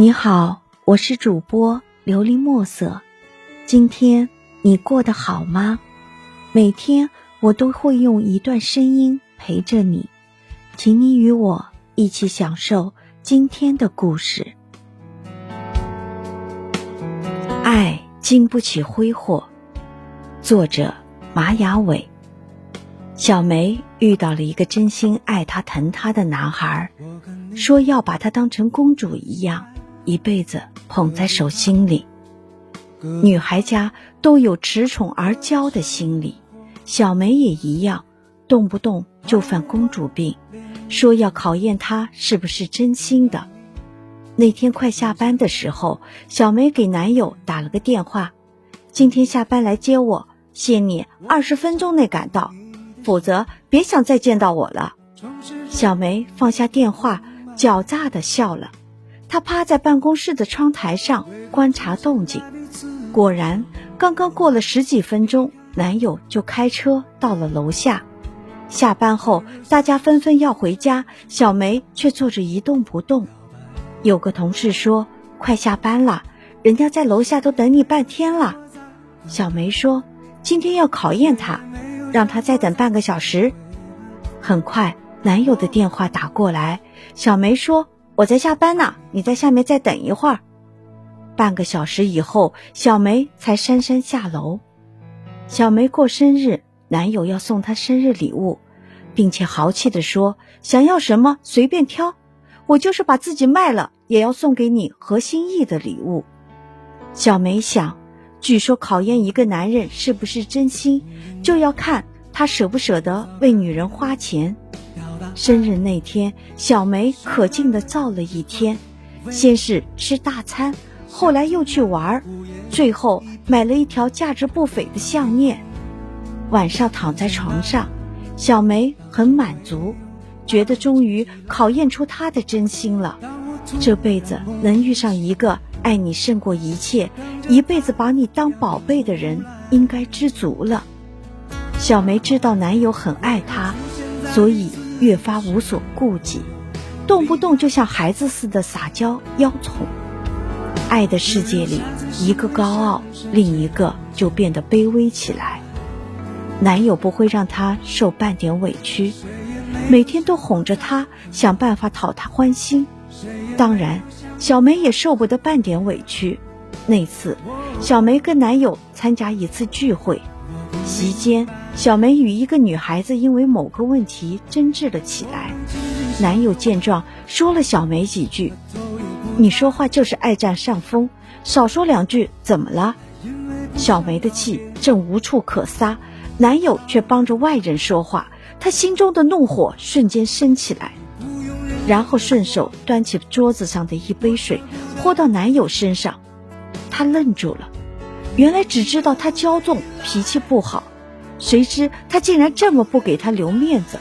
你好，我是主播琉璃墨色。今天你过得好吗？每天我都会用一段声音陪着你，请你与我一起享受今天的故事。爱经不起挥霍。作者马雅伟。小梅遇到了一个真心爱她、疼她的男孩，说要把她当成公主一样。一辈子捧在手心里，女孩家都有恃宠而骄的心理，小梅也一样，动不动就犯公主病，说要考验她是不是真心的。那天快下班的时候，小梅给男友打了个电话：“今天下班来接我，限你二十分钟内赶到，否则别想再见到我了。”小梅放下电话，狡诈的笑了。她趴在办公室的窗台上观察动静，果然，刚刚过了十几分钟，男友就开车到了楼下。下班后，大家纷纷要回家，小梅却坐着一动不动。有个同事说：“快下班了，人家在楼下都等你半天了。”小梅说：“今天要考验他，让他再等半个小时。”很快，男友的电话打过来，小梅说。我在下班呢，你在下面再等一会儿。半个小时以后，小梅才姗姗下楼。小梅过生日，男友要送她生日礼物，并且豪气地说：“想要什么随便挑，我就是把自己卖了，也要送给你合心意的礼物。”小梅想，据说考验一个男人是不是真心，就要看他舍不舍得为女人花钱。生日那天，小梅可劲的造了一天，先是吃大餐，后来又去玩，最后买了一条价值不菲的项链。晚上躺在床上，小梅很满足，觉得终于考验出她的真心了。这辈子能遇上一个爱你胜过一切，一辈子把你当宝贝的人，应该知足了。小梅知道男友很爱她，所以。越发无所顾忌，动不动就像孩子似的撒娇邀宠。爱的世界里，一个高傲，另一个就变得卑微起来。男友不会让她受半点委屈，每天都哄着她，想办法讨她欢心。当然，小梅也受不得半点委屈。那次，小梅跟男友参加一次聚会。席间，小梅与一个女孩子因为某个问题争执了起来。男友见状，说了小梅几句：“你说话就是爱占上风，少说两句怎么了？”小梅的气正无处可撒，男友却帮着外人说话，她心中的怒火瞬间升起来，然后顺手端起桌子上的一杯水，泼到男友身上。她愣住了。原来只知道他骄纵，脾气不好，谁知他竟然这么不给他留面子，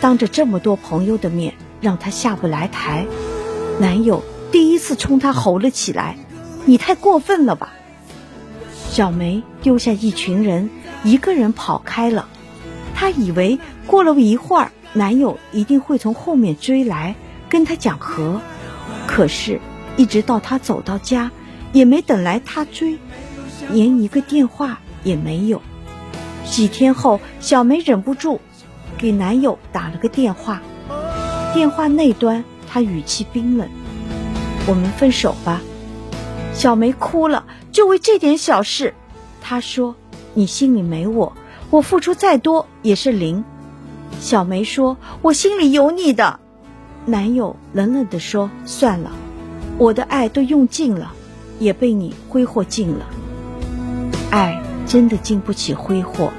当着这么多朋友的面让他下不来台。男友第一次冲他吼了起来：“你太过分了吧！”小梅丢下一群人，一个人跑开了。她以为过了一会儿，男友一定会从后面追来跟她讲和，可是，一直到她走到家，也没等来他追。连一个电话也没有。几天后，小梅忍不住给男友打了个电话。电话那端，他语气冰冷：“我们分手吧。”小梅哭了，就为这点小事。他说：“你心里没我，我付出再多也是零。”小梅说：“我心里有你的。”男友冷冷地说：“算了，我的爱都用尽了，也被你挥霍尽了。”爱真的经不起挥霍。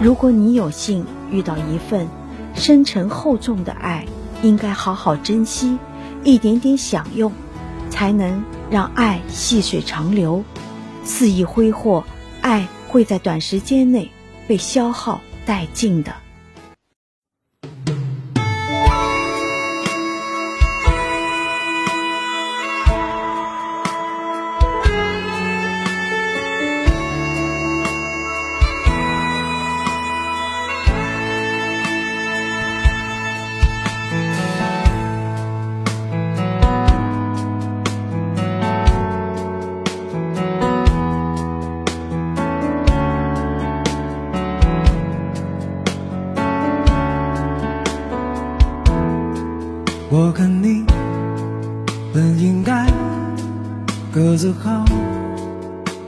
如果你有幸遇到一份深沉厚重的爱，应该好好珍惜，一点点享用，才能让爱细水长流。肆意挥霍，爱会在短时间内被消耗殆尽的。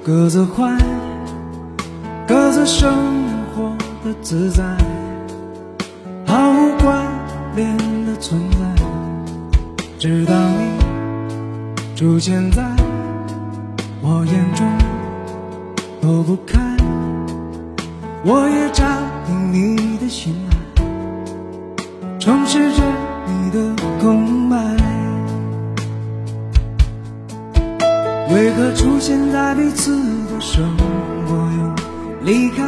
各自坏，各自生活的自在，毫无关联的存在。直到你出现在我眼中，躲不开，我也占领你的心爱，充实着你的空白。为何出现在彼此的生活又离开，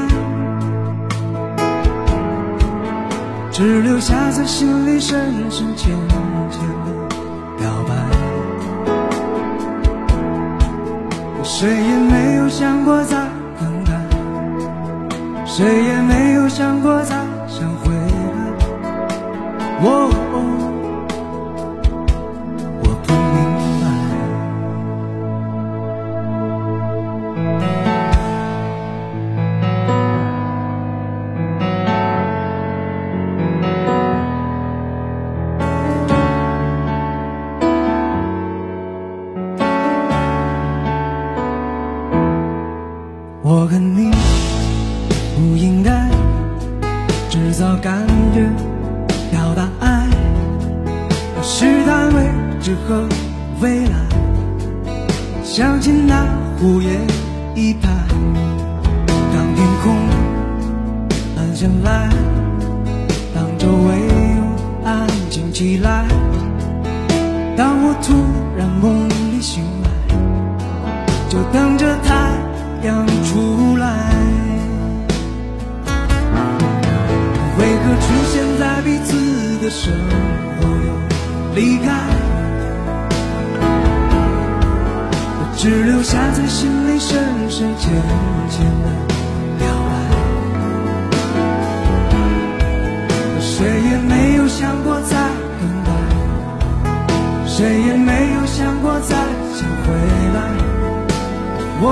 只留下在心里深深浅浅的表白？谁也没有想过再分开，谁也没有想过再想回来。我未来，想起那午夜一拍，当天空暗下来，当周围又安静起来，当我突然梦里醒来，就等着太阳出来。为何出现在彼此的生活又离开？在心里深深浅浅的表白。谁也没有想过再等待，谁也没有想过再想回来。我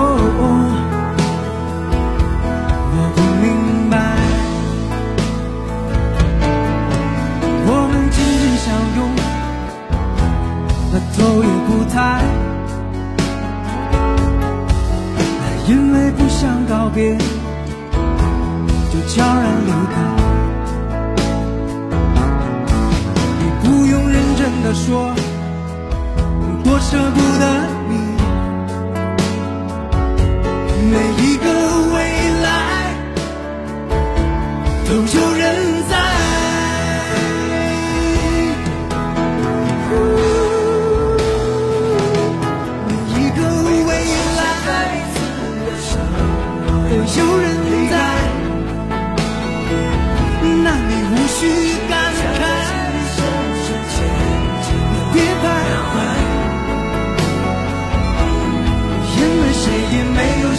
我不明白，我们紧紧相拥，那头也不抬，因为不想告别，就悄然离开。你不用认真的说，多舍不得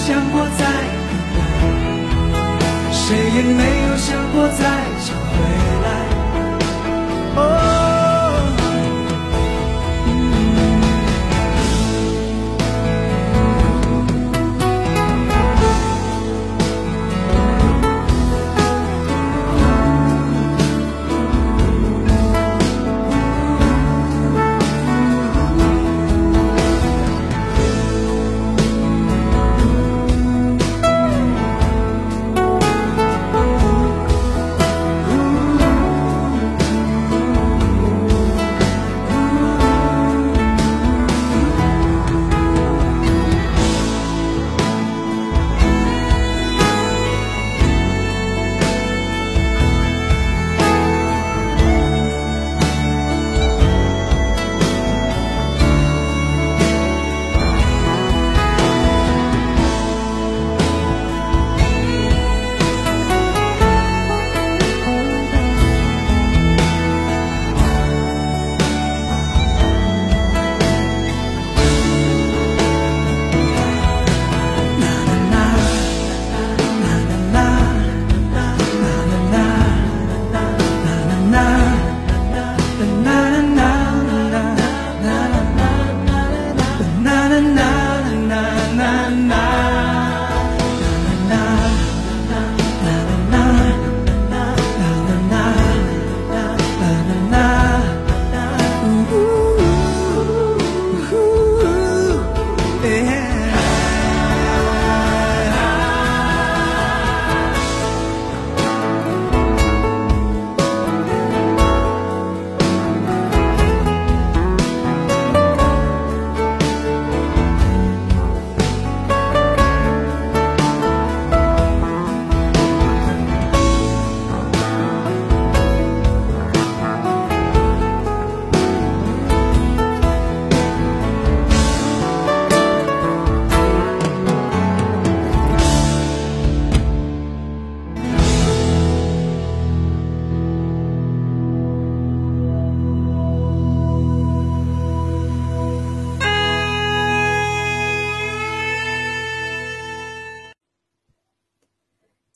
想过再回来，谁也没有想过再想回